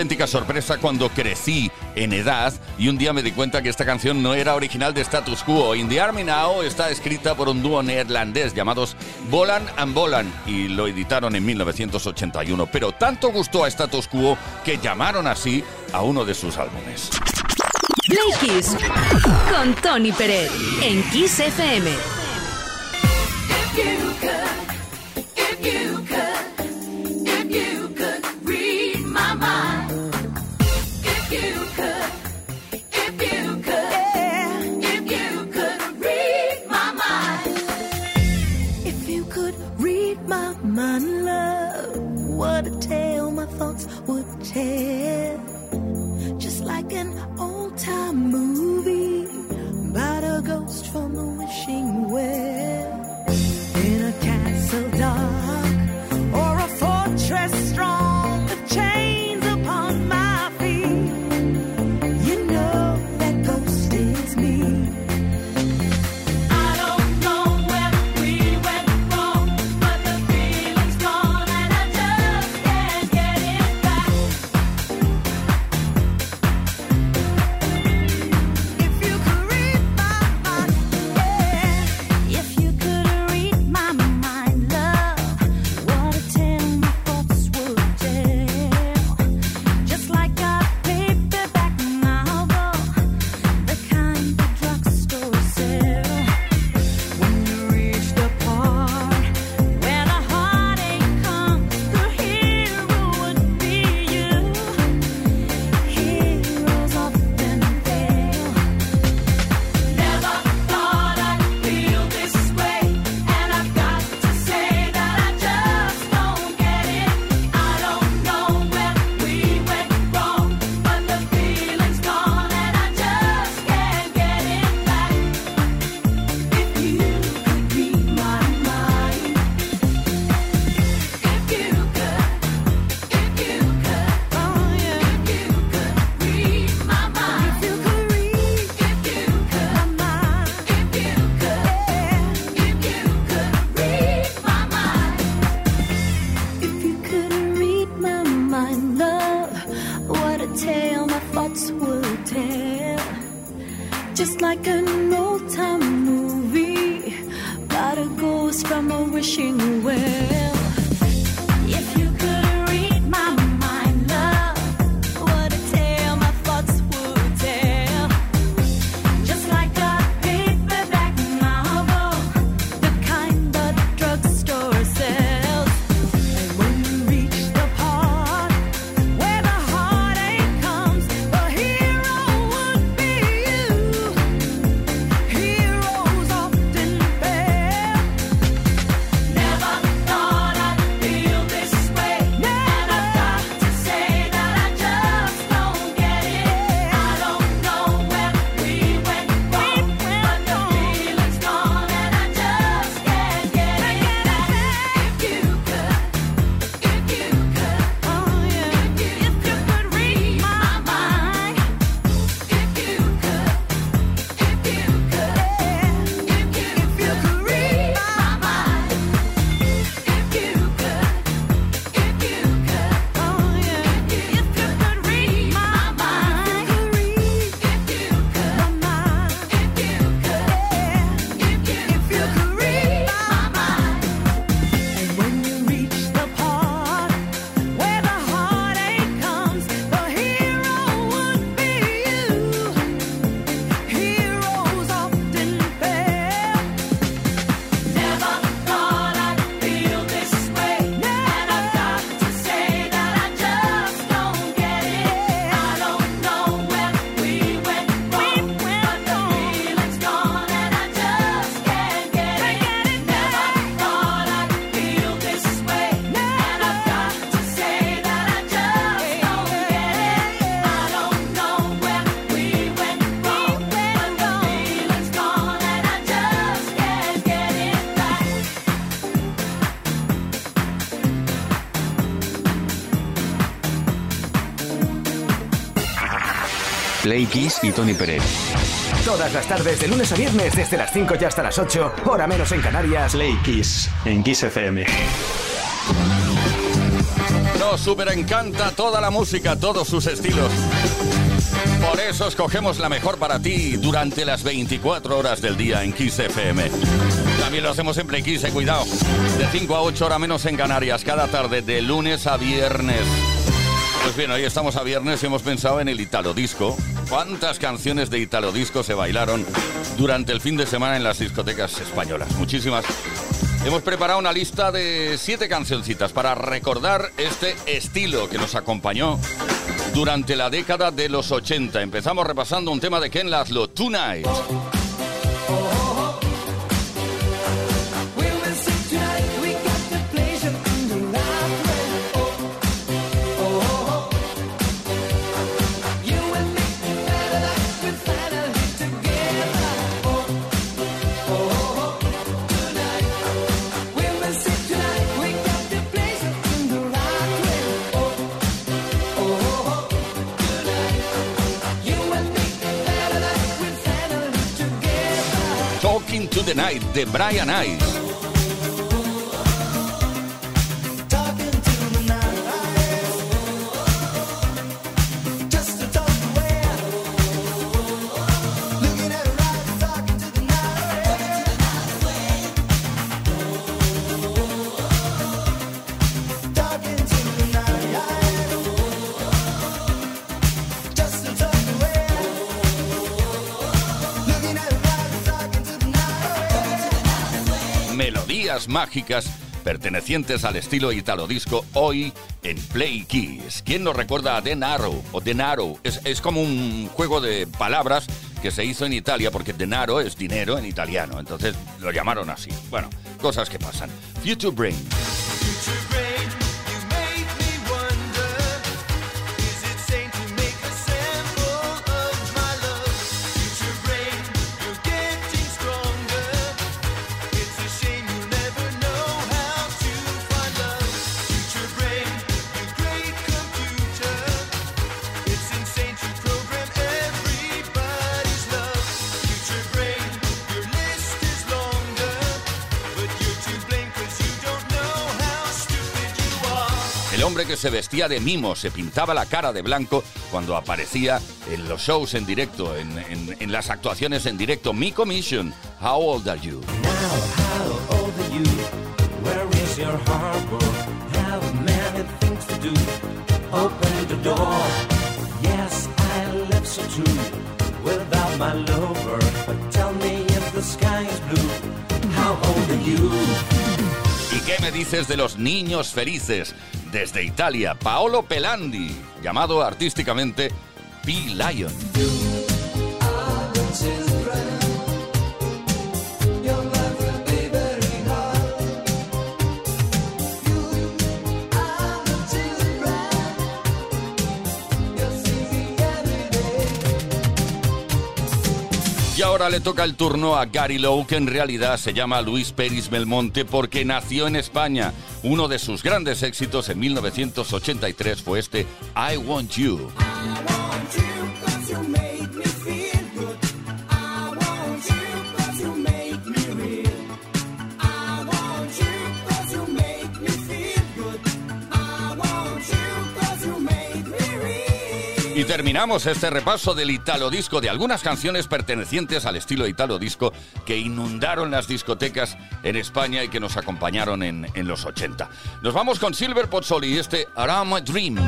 auténtica sorpresa cuando crecí en edad y un día me di cuenta que esta canción no era original de Status Quo. In the Army Now está escrita por un dúo neerlandés llamados Bolan and Bolan y lo editaron en 1981. Pero tanto gustó a Status Quo que llamaron así a uno de sus álbumes. Con Tony Pérez en Kiss FM. take Play Kiss y Tony Pérez. Todas las tardes, de lunes a viernes, desde las 5 y hasta las 8, hora menos en Canarias. Play Kiss en Kiss FM. Nos super encanta toda la música, todos sus estilos. Por eso escogemos la mejor para ti durante las 24 horas del día en Kiss FM. También lo hacemos en Play Kiss, eh, cuidado. De 5 a 8 hora menos en Canarias, cada tarde, de lunes a viernes. Pues bien, hoy estamos a viernes y hemos pensado en el Italo Disco. ¿Cuántas canciones de Italo Disco se bailaron durante el fin de semana en las discotecas españolas? Muchísimas. Hemos preparado una lista de siete cancioncitas para recordar este estilo que nos acompañó durante la década de los 80. Empezamos repasando un tema de Ken Laszlo, Tonight. The Night de Brian Ice. Mágicas pertenecientes al estilo italo disco hoy en Play Kiss. ¿Quién nos recuerda a Denaro o Denaro? Es, es como un juego de palabras que se hizo en Italia porque denaro es dinero en italiano, entonces lo llamaron así. Bueno, cosas que pasan. Future Brain. Que se vestía de mimo, se pintaba la cara de blanco cuando aparecía en los shows en directo, en, en- en las actuaciones en directo. Mi Commission, How Old Are You? How old are you? Where is your harbor? Have many things to do. Open the door. Yes, I left so true. Without my lover, but tell me if the sky is blue. How old are you? ¿Y qué me dices de los niños felices? Desde Italia, Paolo Pelandi, llamado artísticamente P-Lion. Y ahora le toca el turno a Gary Lowe, que en realidad se llama Luis Peris Belmonte porque nació en España. Uno de sus grandes éxitos en 1983 fue este I Want You. Y terminamos este repaso del Italo Disco de algunas canciones pertenecientes al estilo Italo Disco que inundaron las discotecas en España y que nos acompañaron en, en los 80. Nos vamos con Silver Pozzoli y este Arama Dream.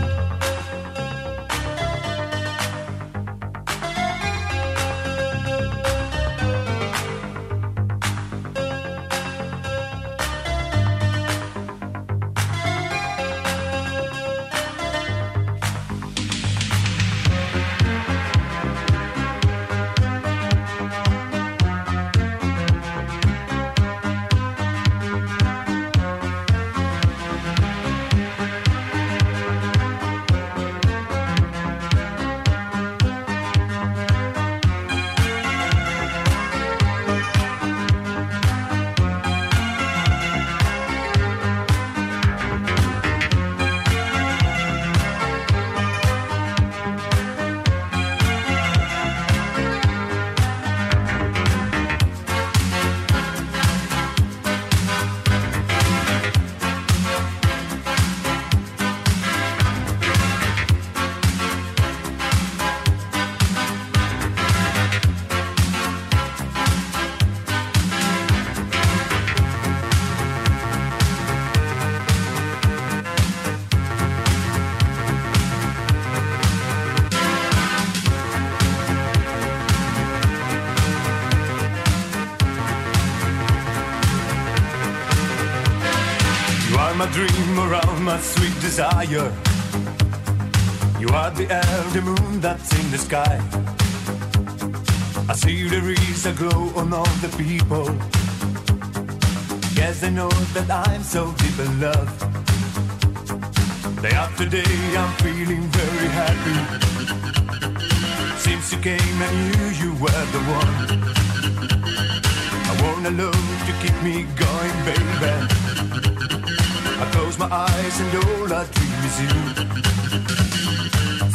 My sweet desire. You are the the moon that's in the sky. I see there is a glow on all the people. Yes, they know that I'm so deep in love. Day after day, I'm feeling very happy. Since you came, I knew you were the one. I want a love to keep me going, baby. I close my eyes and all I dream is you.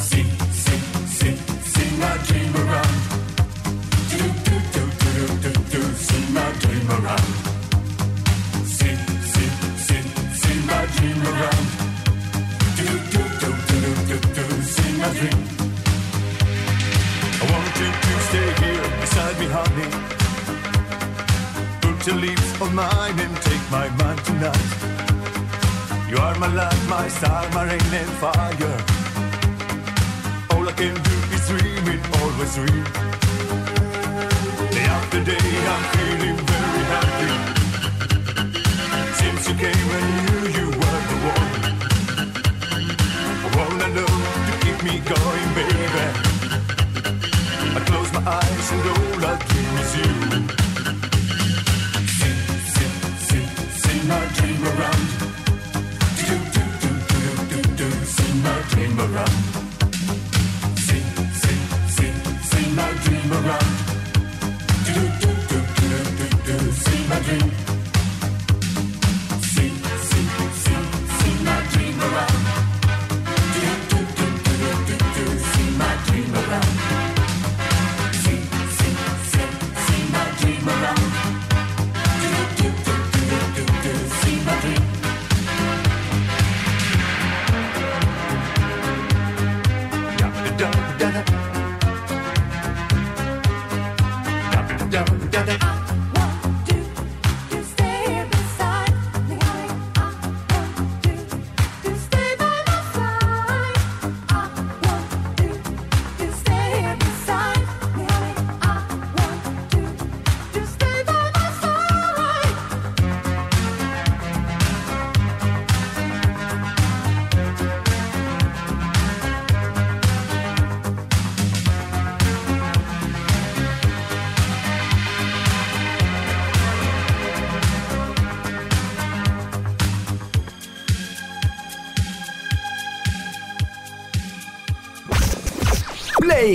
Sing, sing, sing, sing my dream around. Do, do, do, do, do, do, do, sing my dream around. Sing, sing, sing, sing my dream around. Do, do, do, do, do, do, do, sing my dream. I want you to stay here beside me, honey. Put your lips on mine and take my mind tonight. You are my light, my star, my rain and fire. All I can do is dream it, always dream. Day after day, I'm feeling very happy. Since you came, I knew you were the one. I wanna know to keep me going, baby. I close my eyes and all I dream is you.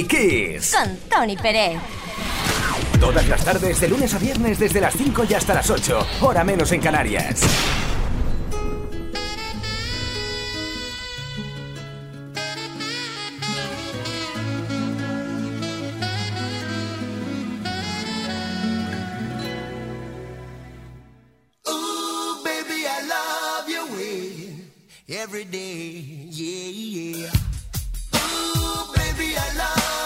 Kiss. Con Tony Pérez. Todas las tardes, de lunes a viernes, desde las 5 y hasta las 8, hora menos en Canarias. Baby, I love every day, yeah, yeah. baby, I love.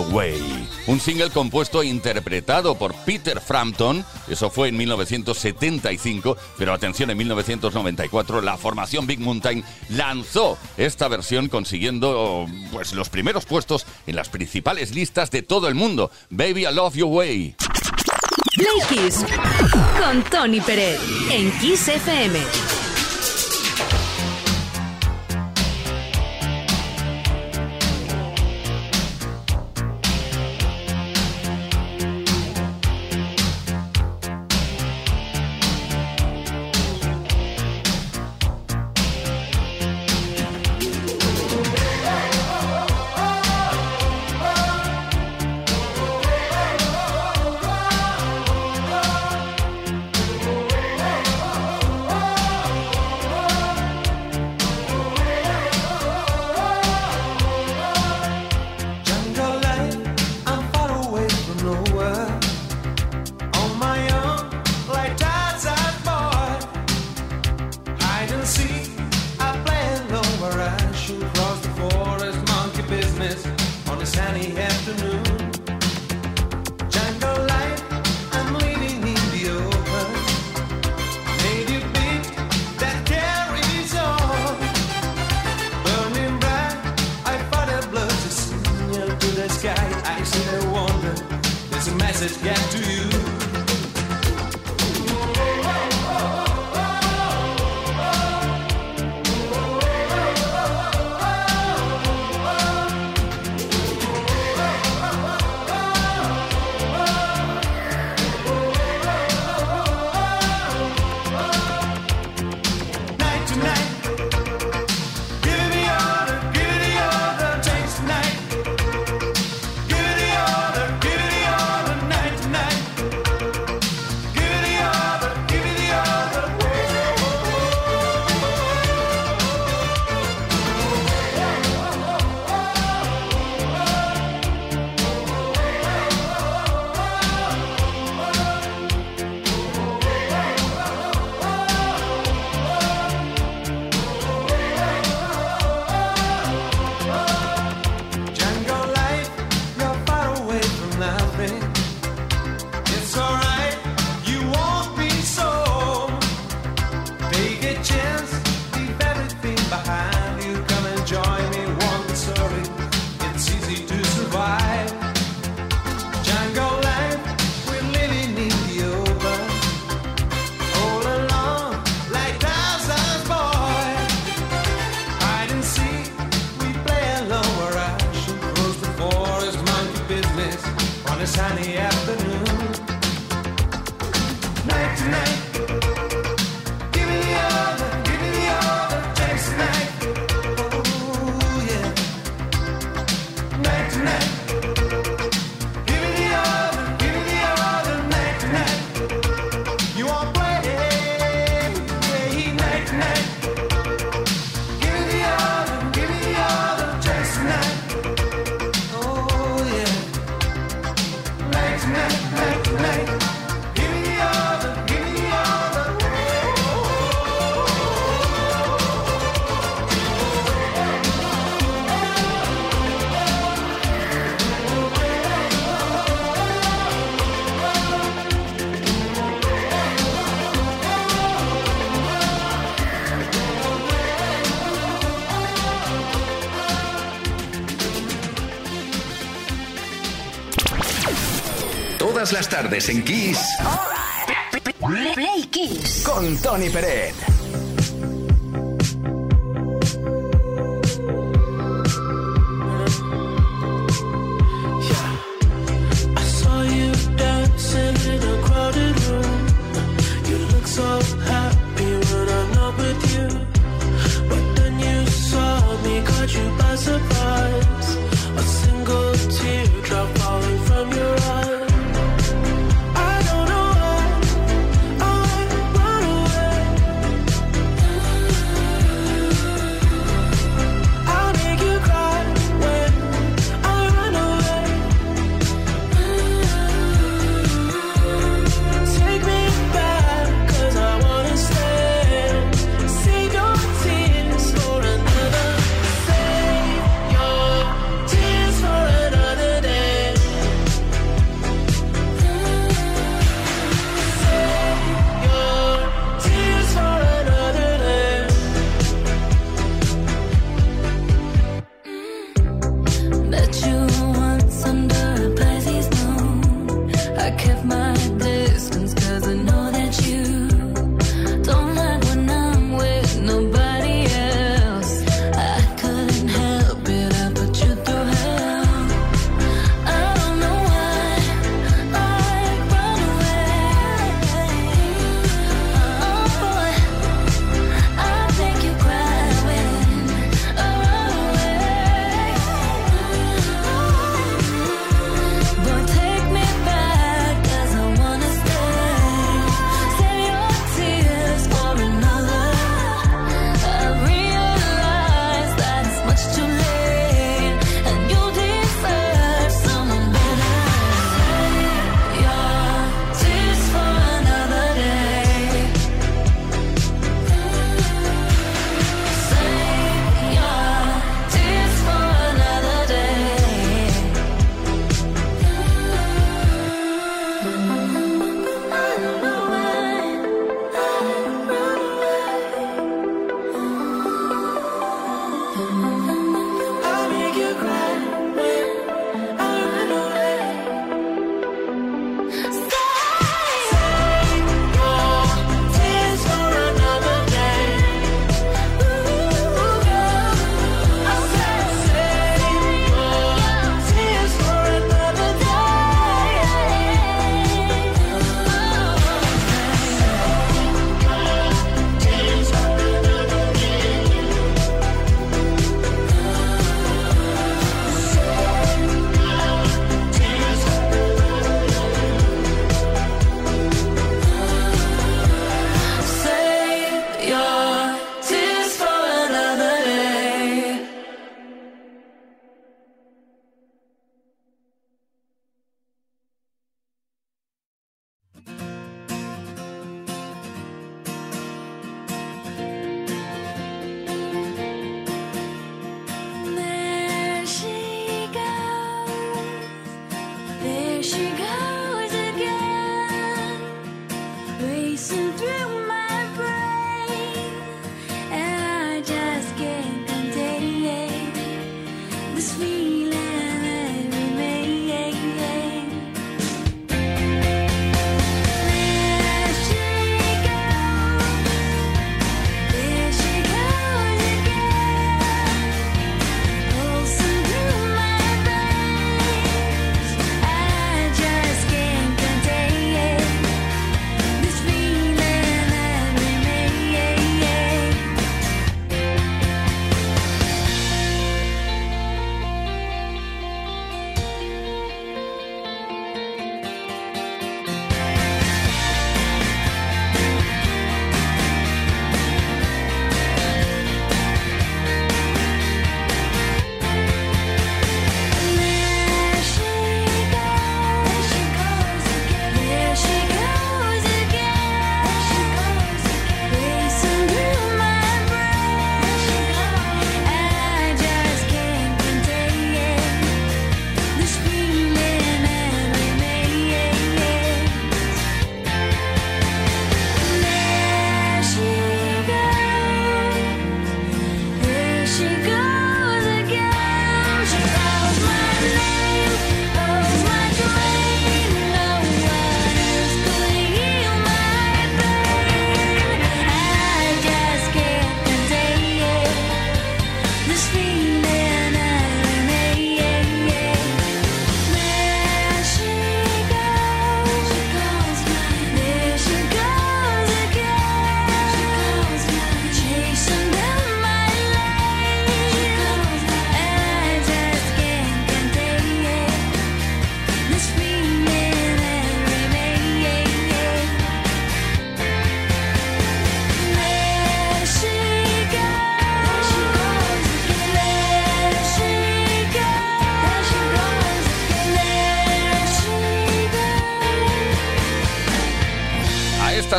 Way, un single compuesto e interpretado por Peter Frampton, eso fue en 1975, pero atención, en 1994 la formación Big Mountain lanzó esta versión consiguiendo pues los primeros puestos en las principales listas de todo el mundo. Baby I Love Your Way. Con Tony Pérez en Kiss FM. tardes en Kiss. Play Kiss. Con Tony Pérez.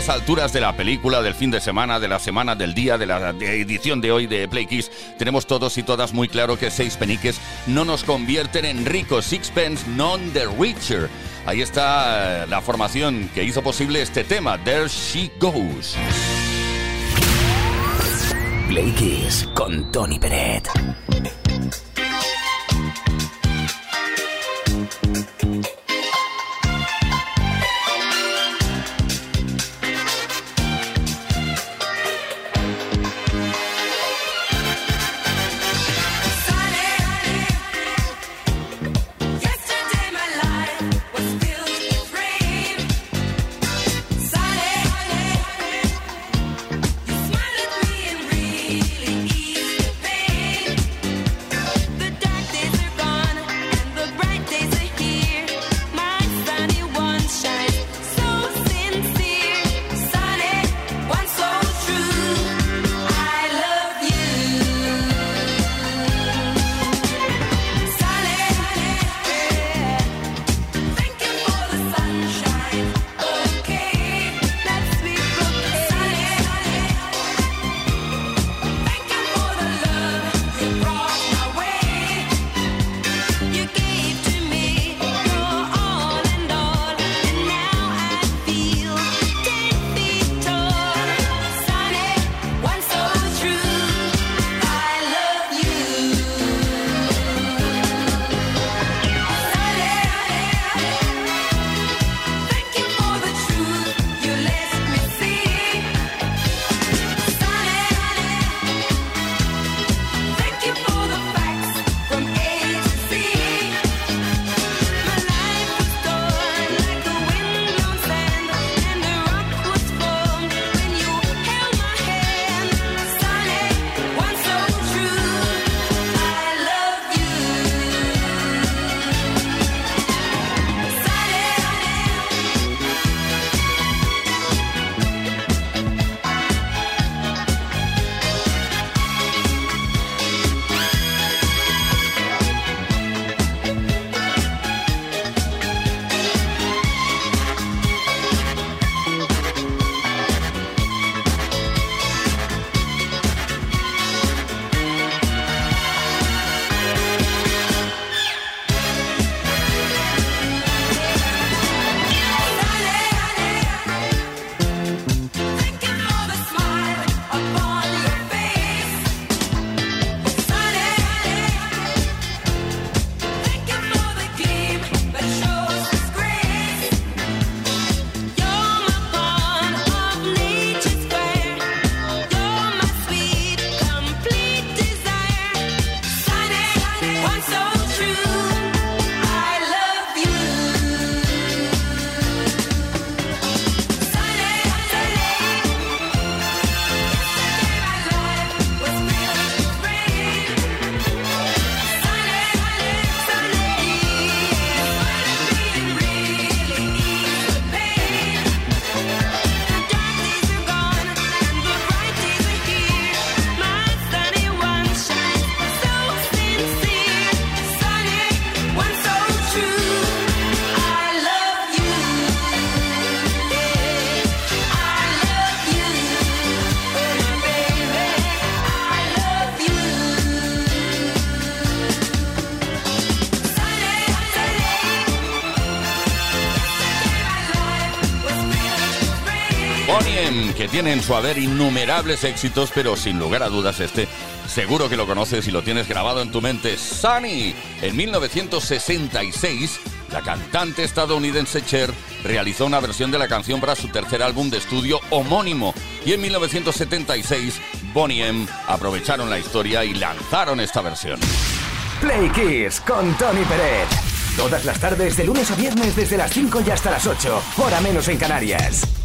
alturas de la película, del fin de semana, de la semana, del día, de la edición de hoy de Play Kiss, tenemos todos y todas muy claro que seis peniques no nos convierten en ricos. Sixpence non the richer. Ahí está eh, la formación que hizo posible este tema, There She Goes. Play Kiss con Tony Peret. tiene en su haber innumerables éxitos, pero sin lugar a dudas este seguro que lo conoces y lo tienes grabado en tu mente. Sunny, en 1966, la cantante estadounidense Cher realizó una versión de la canción para su tercer álbum de estudio homónimo y en 1976 Bonnie M aprovecharon la historia y lanzaron esta versión. Play Kiss con Tony Pérez. Todas las tardes de lunes a viernes desde las 5 y hasta las 8, hora menos en Canarias.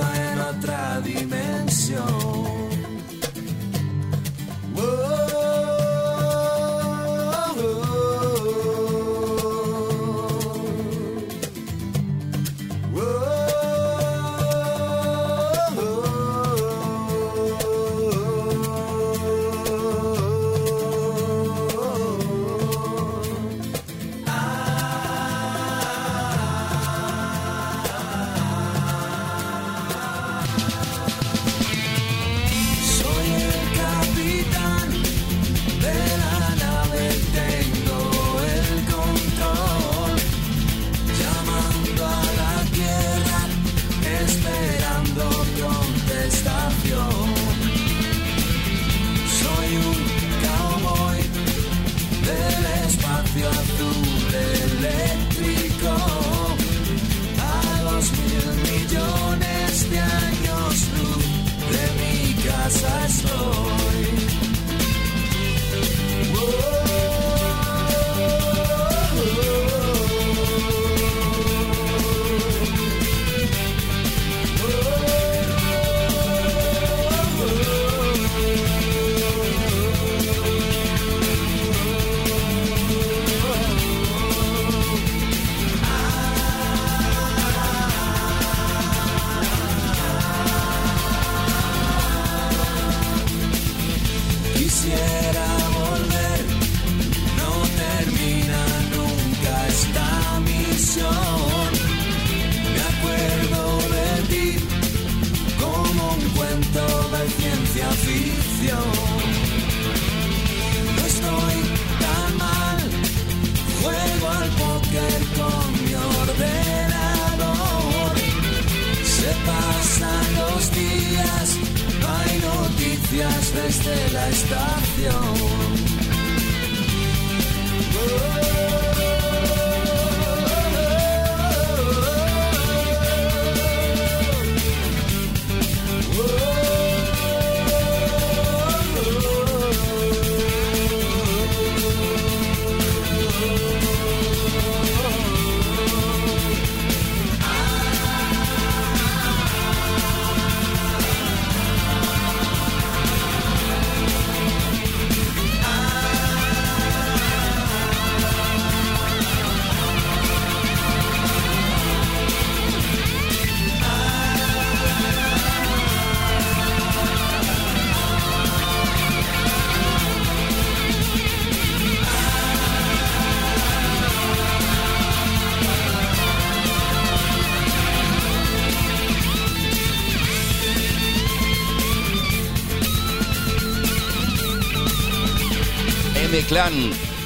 en otra dimensión. Soy desde la estación.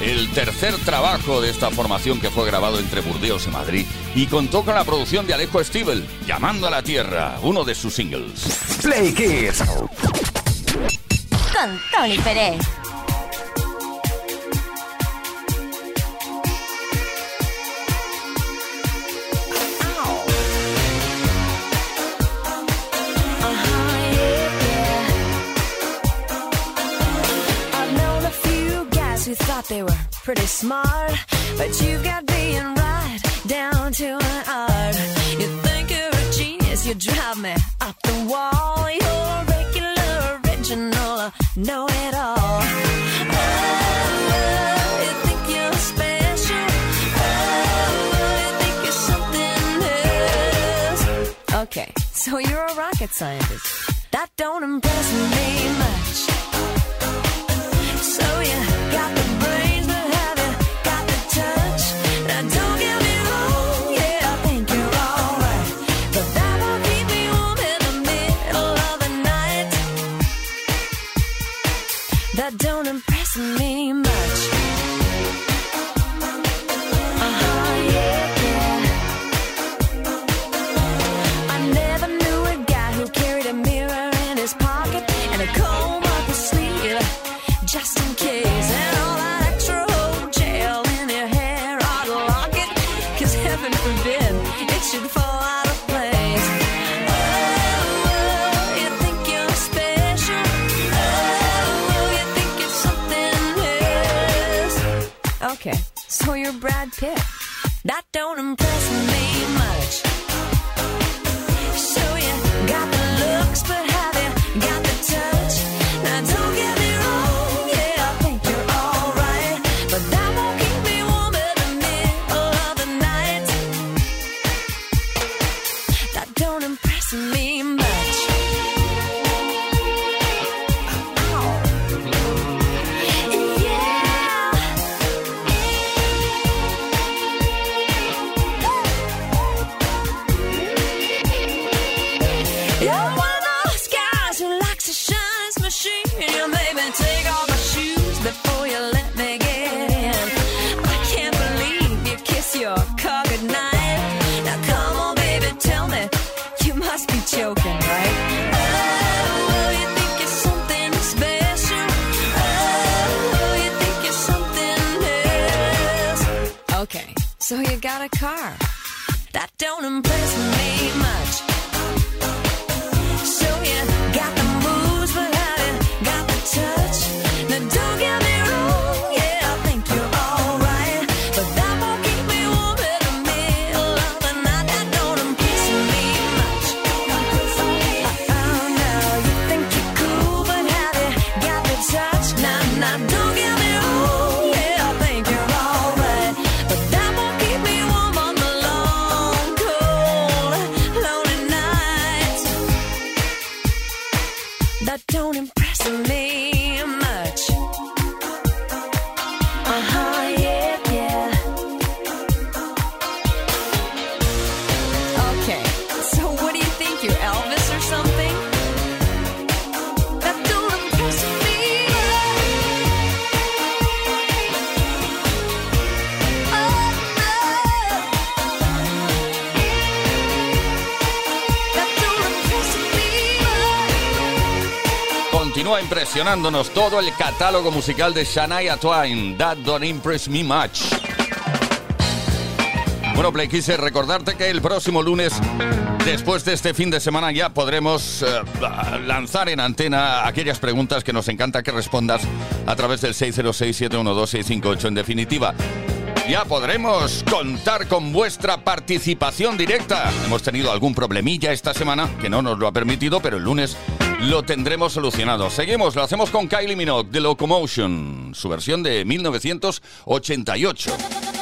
El tercer trabajo de esta formación que fue grabado entre Burdeos y Madrid y contó con la producción de Alejo Stivel, Llamando a la Tierra, uno de sus singles. Play Kiss. Con Tony Pérez. pretty smart, but you've got being right down to an art. You think you're a genius, you drive me up the wall. You're a regular, original, know it all. Oh, oh, okay, so you're a rocket scientist. That don't impress me much. my car. todo el catálogo musical de Shania Twain, That Don't Impress Me Much. Bueno, Play, quise eh, recordarte que el próximo lunes, después de este fin de semana, ya podremos eh, lanzar en antena aquellas preguntas que nos encanta que respondas a través del 606-712-658. En definitiva, ya podremos contar con vuestra participación directa. Hemos tenido algún problemilla esta semana que no nos lo ha permitido, pero el lunes lo tendremos solucionado. Seguimos, lo hacemos con Kylie Minogue de Locomotion, su versión de 1988.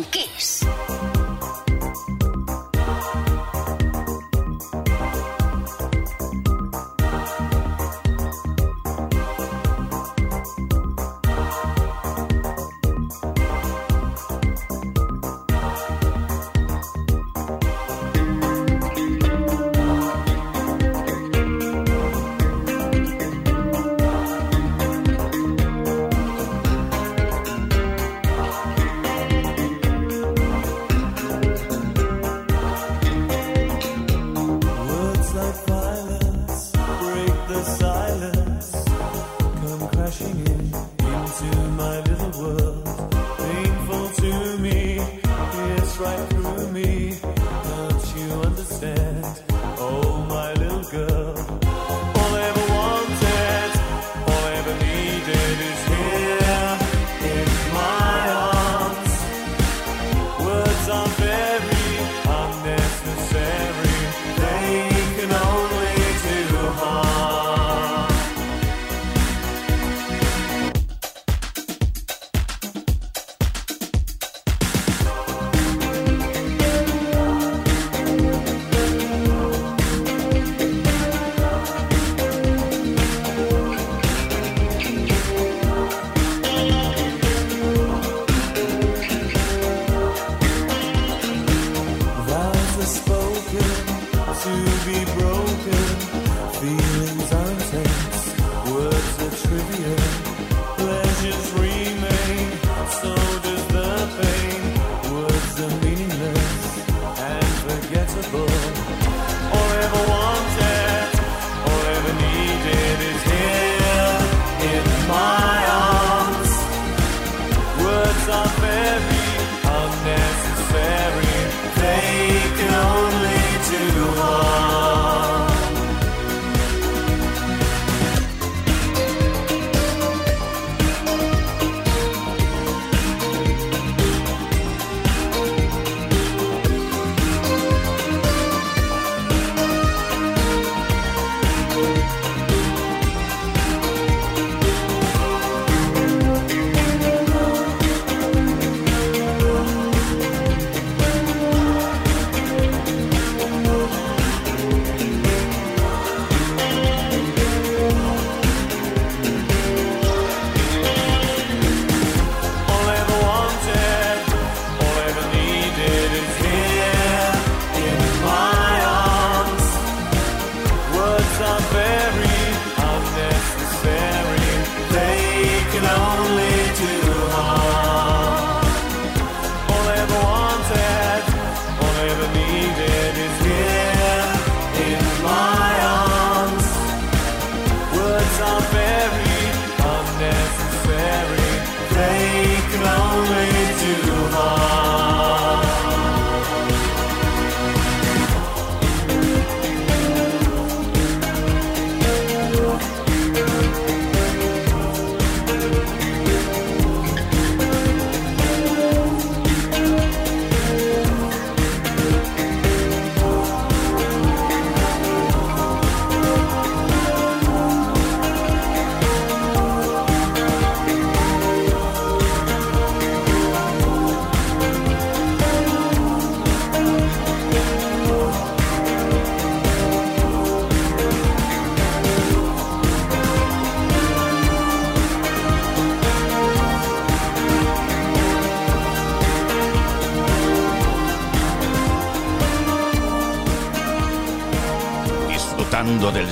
Quinqués. spoken to be broken. Feelings unspoken.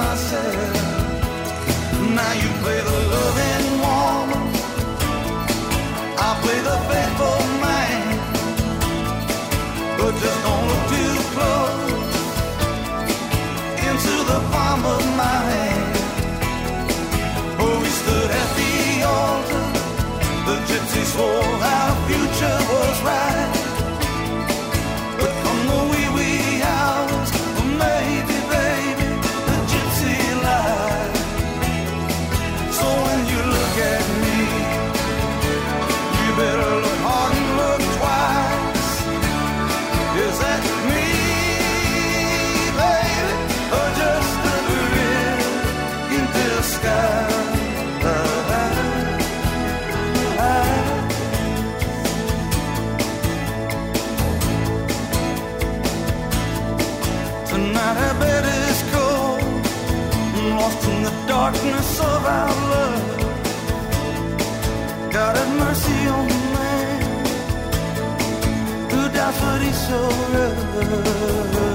myself. Now you play the loving woman, I play the faithful man. But just don't look too close into the palm of my hand. Oh, we stood at the altar, the gypsy swore. Torah.